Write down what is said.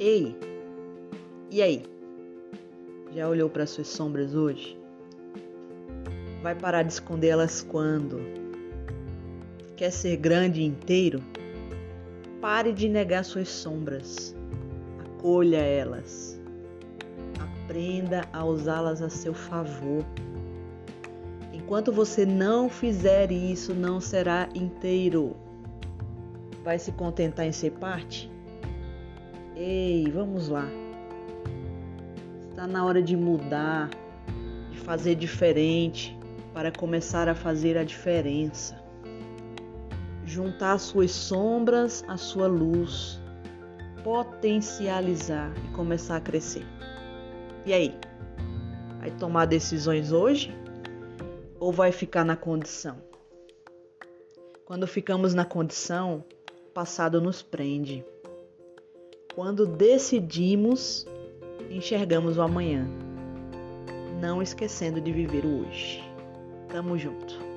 Ei, e aí? Já olhou para suas sombras hoje? Vai parar de esconder elas quando? Quer ser grande e inteiro? Pare de negar suas sombras. Acolha elas. Aprenda a usá-las a seu favor. Enquanto você não fizer isso, não será inteiro. Vai se contentar em ser parte? Ei, vamos lá. Está na hora de mudar, de fazer diferente, para começar a fazer a diferença. Juntar suas sombras à sua luz, potencializar e começar a crescer. E aí? Vai tomar decisões hoje ou vai ficar na condição? Quando ficamos na condição, o passado nos prende. Quando decidimos, enxergamos o amanhã, não esquecendo de viver o hoje. Tamo junto.